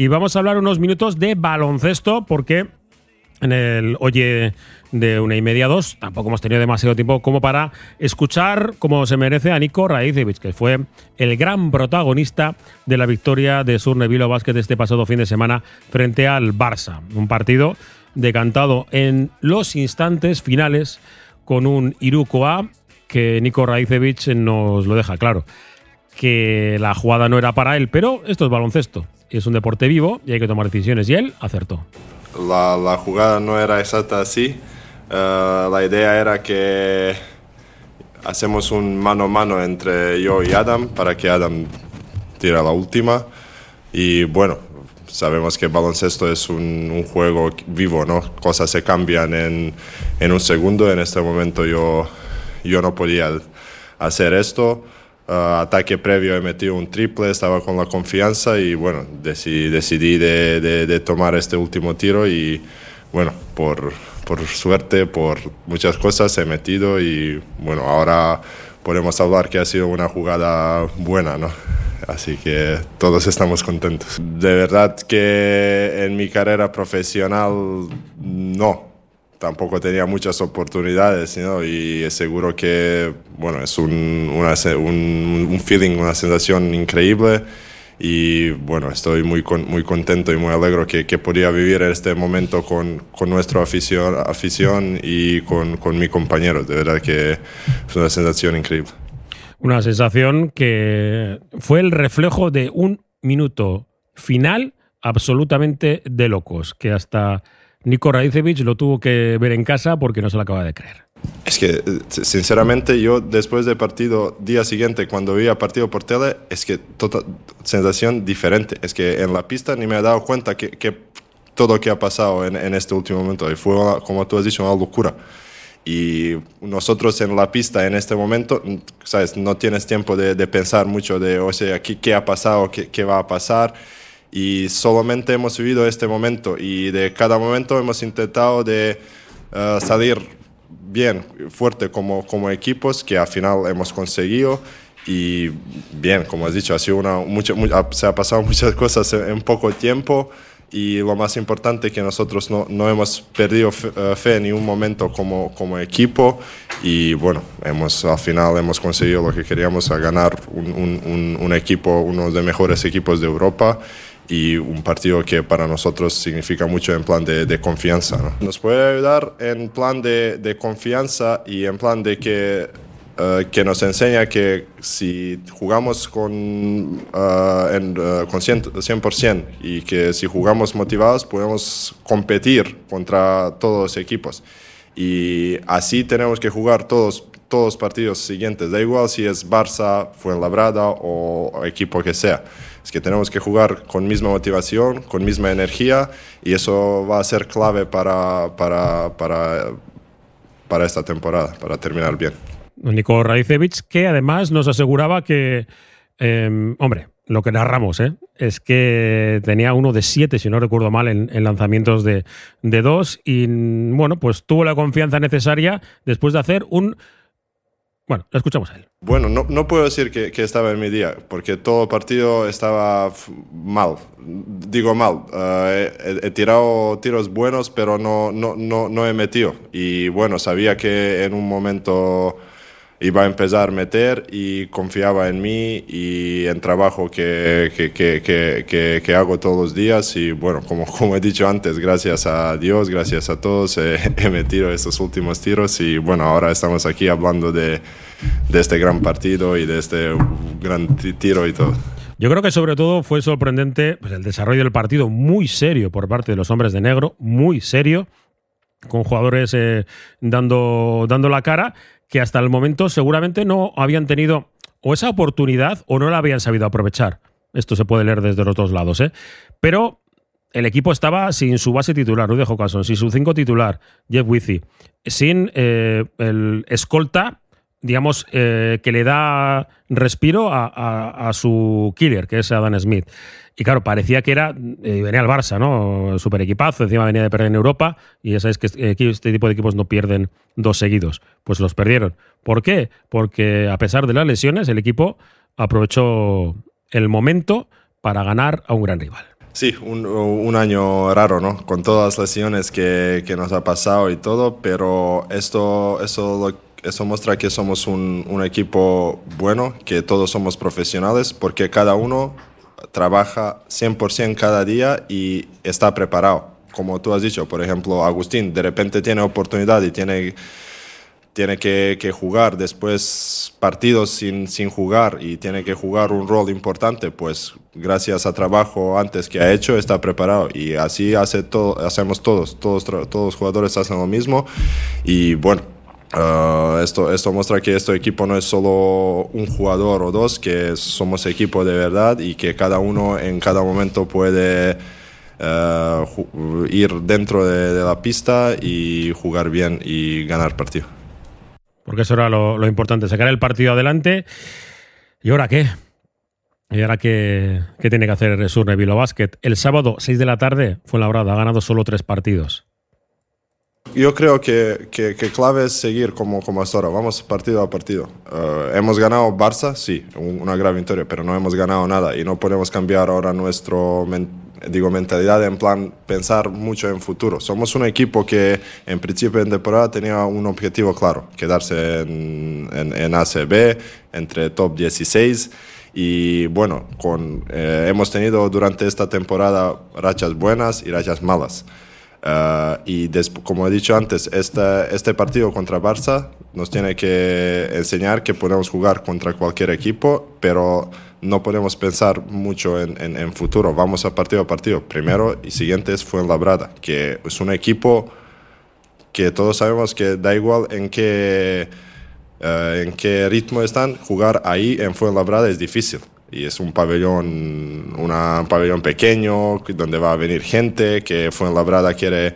Y vamos a hablar unos minutos de baloncesto porque en el Oye de una y media dos tampoco hemos tenido demasiado tiempo como para escuchar como se merece a Nico Raicevic, que fue el gran protagonista de la victoria de Surnevilo Basket este pasado fin de semana frente al Barça. Un partido decantado en los instantes finales con un Irukoa que Nico Raicevic nos lo deja claro. Que la jugada no era para él, pero esto es baloncesto. Es un deporte vivo y hay que tomar decisiones. Y él acertó. La, jugada no era exacta así. Eh, la idea era que hacemos un mano a mano entre yo y Adam para que Adam tire la última. Y bueno, sabemos que baloncesto es un, juego vivo, ¿no? Cosas se cambian en, en, un segundo. En este momento yo, yo no podía hacer esto. Uh, ataque previo he metido un triple, estaba con la confianza y bueno, decidí, decidí de, de, de, tomar este último tiro y bueno, por, por suerte, por muchas cosas he metido y bueno, ahora podemos hablar que ha sido una jugada buena, ¿no? Así que todos estamos contentos. De verdad que en mi carrera profesional no, tampoco tenía muchas oportunidades ¿no? y seguro que bueno, es un, un, feeling, una sensación increíble y bueno, estoy muy, muy contento y muy alegre que, que podía vivir este momento con, con nuestra afición, afición y con, con mi compañero. De verdad que es una sensación increíble. Una sensación que fue el reflejo de un minuto final absolutamente de locos, que hasta Nico Raicevic lo tuvo que ver en casa porque no se lo acaba de creer. Es que, eh, sinceramente, yo después del partido, día siguiente, cuando vi el partido por tele, es que toda sensación diferente. Es que en la pista ni me he dado cuenta que, que todo lo que ha pasado en, en, este último momento. Y fue, como tú has dicho, una locura. Y nosotros en la pista en este momento, ¿sabes? No tienes tiempo de, de pensar mucho de, o sea, ¿qué, qué ha pasado? ¿Qué, ¿Qué, va a pasar? Y solamente hemos vivido este momento y de cada momento hemos intentado de uh, salir bien, fuerte como, como equipos, que al final hemos conseguido. Y bien, como has dicho, ha sido una, mucho, se ha pasado muchas cosas en poco tiempo y lo más importante que nosotros no, no hemos perdido eh, fe, en ningún momento como, como equipo y bueno, hemos, al final hemos conseguido lo que queríamos, a ganar un, un, un equipo, uno de los mejores equipos de Europa y un partido que para nosotros significa mucho en plan de, de confianza. ¿no? Nos puede ayudar en plan de, de confianza y en plan de que Uh, que nos enseña que si jugamos con, uh, en, uh, con 100%, y que si jugamos motivados podemos competir contra todos los equipos. Y así tenemos que jugar todos todos los partidos siguientes, da igual si es Barça, Fuenlabrada o equipo que sea. Es que tenemos que jugar con misma motivación, con misma energía y eso va a ser clave para, para, para, para esta temporada, para terminar bien. Nico Raicevic, que además nos aseguraba que, eh, hombre, lo que narramos, ¿eh? es que tenía uno de siete, si no recuerdo mal, en, en, lanzamientos de, de dos y, bueno, pues tuvo la confianza necesaria después de hacer un bueno, escuchamos a él. Bueno, no, no puedo decir que, que, estaba en mi día, porque todo partido estaba mal. Digo mal. Uh, he, he, tirado tiros buenos, pero no, no, no, no he metido. Y bueno, sabía que en un momento iba a empezar a meter y confiaba en mí y en trabajo que, que, que, que, hago todos los días. Y bueno, como, como he dicho antes, gracias a Dios, gracias a todos, eh, he metido estos últimos tiros. Y bueno, ahora estamos aquí hablando de, de este gran partido y de este gran tiro y todo. Yo creo que sobre todo fue sorprendente pues, el desarrollo del partido muy serio por parte de los hombres de negro, muy serio, con jugadores eh, dando, dando la cara que hasta el momento seguramente no habían tenido o esa oportunidad o no la habían sabido aprovechar. Esto se puede leer desde los dos lados, ¿eh? Pero el equipo estaba sin su base titular, Rudy Jocason, sin su cinco titular, Jeff Wizzy, sin eh, el escolta digamos, eh, que le da respiro a, a, su killer, que es Adam Smith. Y claro, parecía que era, eh, venía al Barça, ¿no? Super equipazo, encima venía de perder en Europa, y ya sabéis que este tipo de equipos no pierden dos seguidos. Pues los perdieron. ¿Por qué? Porque a pesar de las lesiones, el equipo aprovechó el momento para ganar a un gran rival. Sí, un, un, año raro, ¿no? Con todas las lesiones que, que, nos ha pasado y todo, pero esto, eso, eso muestra que somos un, equipo bueno, que todos somos profesionales, porque cada uno trabaja 100% cada día y está preparado. Como tú has dicho, por ejemplo, Agustín de repente tiene oportunidad y tiene tiene que, que, jugar después partidos sin, sin jugar y tiene que jugar un rol importante, pues gracias a trabajo antes que ha hecho está preparado y así hace todo, hacemos todos, todos, todos los jugadores hacen lo mismo y bueno, uh, esto, esto muestra que este equipo no es solo un jugador o dos, que somos equipo de verdad y que cada uno en cada momento puede... Uh, ir dentro de, la pista y jugar bien y ganar partido porque eso era lo, importante, sacar el partido adelante. ¿Y ahora qué? ¿Y ahora qué, tiene que hacer Surne Vilo Basket? El sábado, 6 de la tarde, fue labrada, ha ganado solo tres partidos. Yo creo que, que, clave es seguir como, como hasta ahora, vamos partido a partido. Eh, hemos ganado Barça, sí, una gran victoria, pero no hemos ganado nada y no podemos cambiar ahora nuestro digo, mentalidad en plan pensar mucho en futuro. Somos un equipo que en principio de temporada tenía un objetivo claro, quedarse en, en, ACB, entre top 16. Y bueno, con, eh, hemos tenido durante esta temporada rachas buenas y rachas malas. Uh, y como he dicho antes, este, este partido contra Barça nos tiene que enseñar que podemos jugar contra cualquier equipo, pero no podemos pensar mucho en, en, futuro. Vamos a partido a partido. Primero y siguiente es Fuenlabrada, que es un equipo que todos sabemos que da igual en qué, uh, en qué ritmo están, jugar ahí en Fuenlabrada es difícil y es un pabellón, una, un pabellón pequeño donde va a venir gente que Fuenlabrada quiere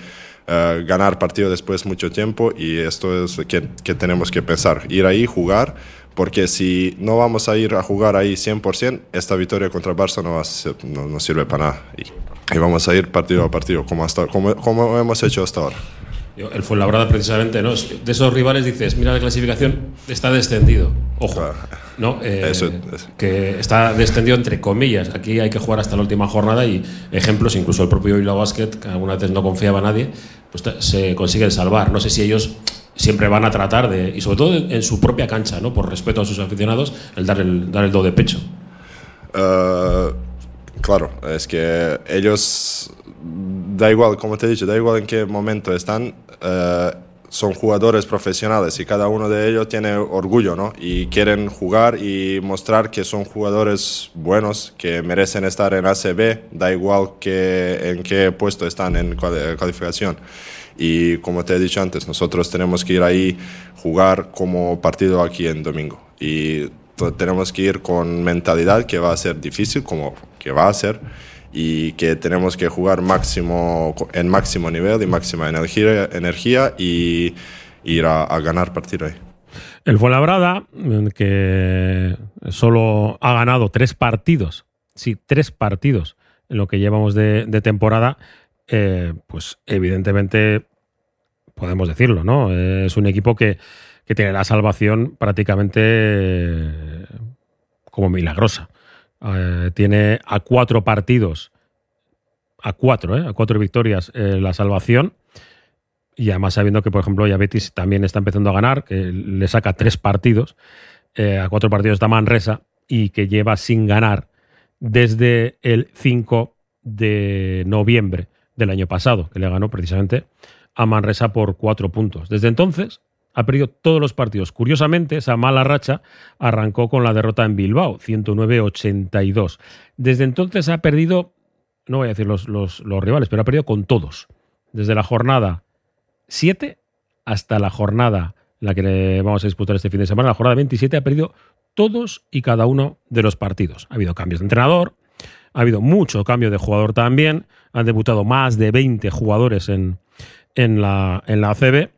uh, ganar partido después de mucho tiempo y esto es que, que tenemos que pensar, ir ahí, jugar, porque si no vamos a ir a jugar ahí 100%, esta victoria contra Barça no, no, no sirve para nada y, y, vamos a ir partido a partido como, hasta, como, como hemos hecho hasta ahora. El Fuenlabrada, precisamente, ¿no? de esos rivales dices, mira la clasificación, está descendido. Ojo, ¿no? Eh, que está descendido entre comillas. Aquí hay que jugar hasta la última jornada y ejemplos, incluso el propio Bilbao Basket, que alguna vez no confiaba a nadie, pues se consiguen salvar. No sé si ellos siempre van a tratar de, y sobre todo en su propia cancha, ¿no? Por respeto a sus aficionados, el dar el, dar el do de pecho. Uh, claro, es que ellos da igual, como te he dicho, da igual en qué momento están, eh, son jugadores profesionales y cada uno de ellos tiene orgullo, ¿no? Y quieren jugar y mostrar que son jugadores buenos, que merecen estar en ACB, da igual que, en qué puesto están en calificación. Y como te he dicho antes, nosotros tenemos que ir ahí, jugar como partido aquí en domingo. Y tenemos que ir con mentalidad que va a ser difícil, como que va a ser y que tenemos que jugar máximo, en máximo nivel y máxima energía, energía y ir a, ganar partido ahí. El Fuenlabrada, que solo ha ganado tres partidos, sí, tres partidos en lo que llevamos de, temporada, eh, pues evidentemente podemos decirlo, ¿no? Es un equipo que, que tiene la salvación prácticamente como milagrosa. Eh, tiene a cuatro partidos, a cuatro, eh, a cuatro victorias eh, la salvación. Y además sabiendo que, por ejemplo, ya Betis también está empezando a ganar, que le saca tres partidos, a cuatro partidos está Manresa y que lleva sin ganar desde el 5 de noviembre del año pasado, que le ganó precisamente a Manresa por cuatro puntos. Desde entonces ha perdido todos los partidos. Curiosamente, esa mala racha arrancó con la derrota en Bilbao, 109-82. Desde entonces ha perdido, no voy a decir los, rivales, pero ha perdido con todos. Desde la jornada 7 hasta la jornada, la que vamos a disputar este fin de semana, la jornada 27, ha perdido todos y cada uno de los partidos. Ha habido cambios de entrenador, ha habido mucho cambio de jugador también, han debutado más de 20 jugadores en, en, la, en la ACB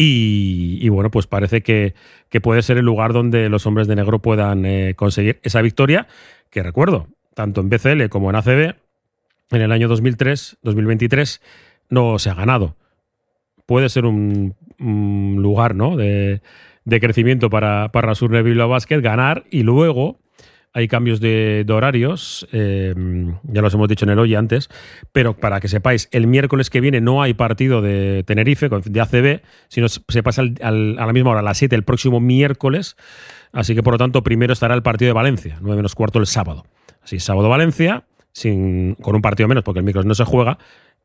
y, bueno, pues parece que, puede ser el lugar donde los hombres de negro puedan eh, conseguir esa victoria, que recuerdo, tanto en BCL como en ACB, en el año 2003, 2023, no se ha ganado. Puede ser un, lugar ¿no? de, crecimiento para, para Surne Bilbao Basket, ganar y luego hay cambios de, horarios, eh, ya los hemos dicho en el hoy antes, pero para que sepáis, el miércoles que viene no hay partido de Tenerife, de ACB, sino se pasa a la misma hora, a las 7, el próximo miércoles. Así que por lo tanto, primero estará el partido de Valencia, 9 menos cuarto el sábado. Así, sábado Valencia, sin, con un partido menos, porque el miércoles no se juega,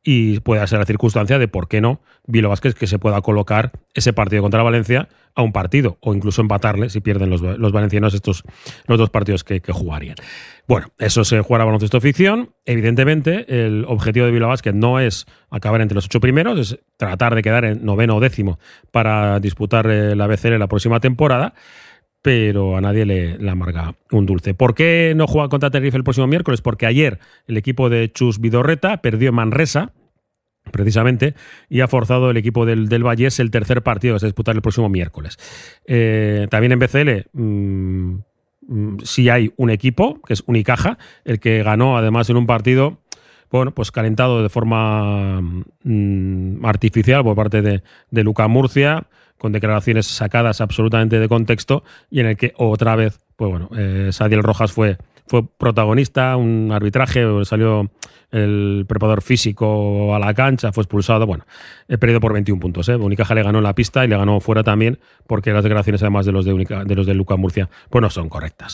y puede ser la circunstancia de por qué no Vilo Vázquez que se pueda colocar ese partido contra Valencia a un partido o incluso empatarle si pierden los, valencianos estos los dos partidos que, jugarían. Bueno, eso se jugará baloncesto ficción. Evidentemente, el objetivo de Vilo Vázquez no es acabar entre los ocho primeros, es tratar de quedar en noveno o décimo para disputar eh, la BCL la próxima temporada pero a nadie le, amarga un dulce. ¿Por qué no juega contra Tenerife el próximo miércoles? Porque ayer el equipo de Chus Vidorreta perdió en Manresa, precisamente, y ha forzado el equipo del, del Vallés el tercer partido que se disputar el próximo miércoles. Eh, también en BCL mm, mm, sí hay un equipo, que es Unicaja, el que ganó además en un partido bueno, pues calentado de forma mm, artificial por parte de, de Luca Murcia, con declaraciones sacadas absolutamente de contexto y en el que otra vez, pues bueno, eh, Sadiel Rojas fue, fue protagonista, un arbitraje, salió el preparador físico a la cancha, fue expulsado. Bueno, he perdido por 21 puntos. ¿eh? Unicaja le ganó en la pista y le ganó fuera también, porque las declaraciones, además de los de, de los de Luca Murcia, pues no son correctas.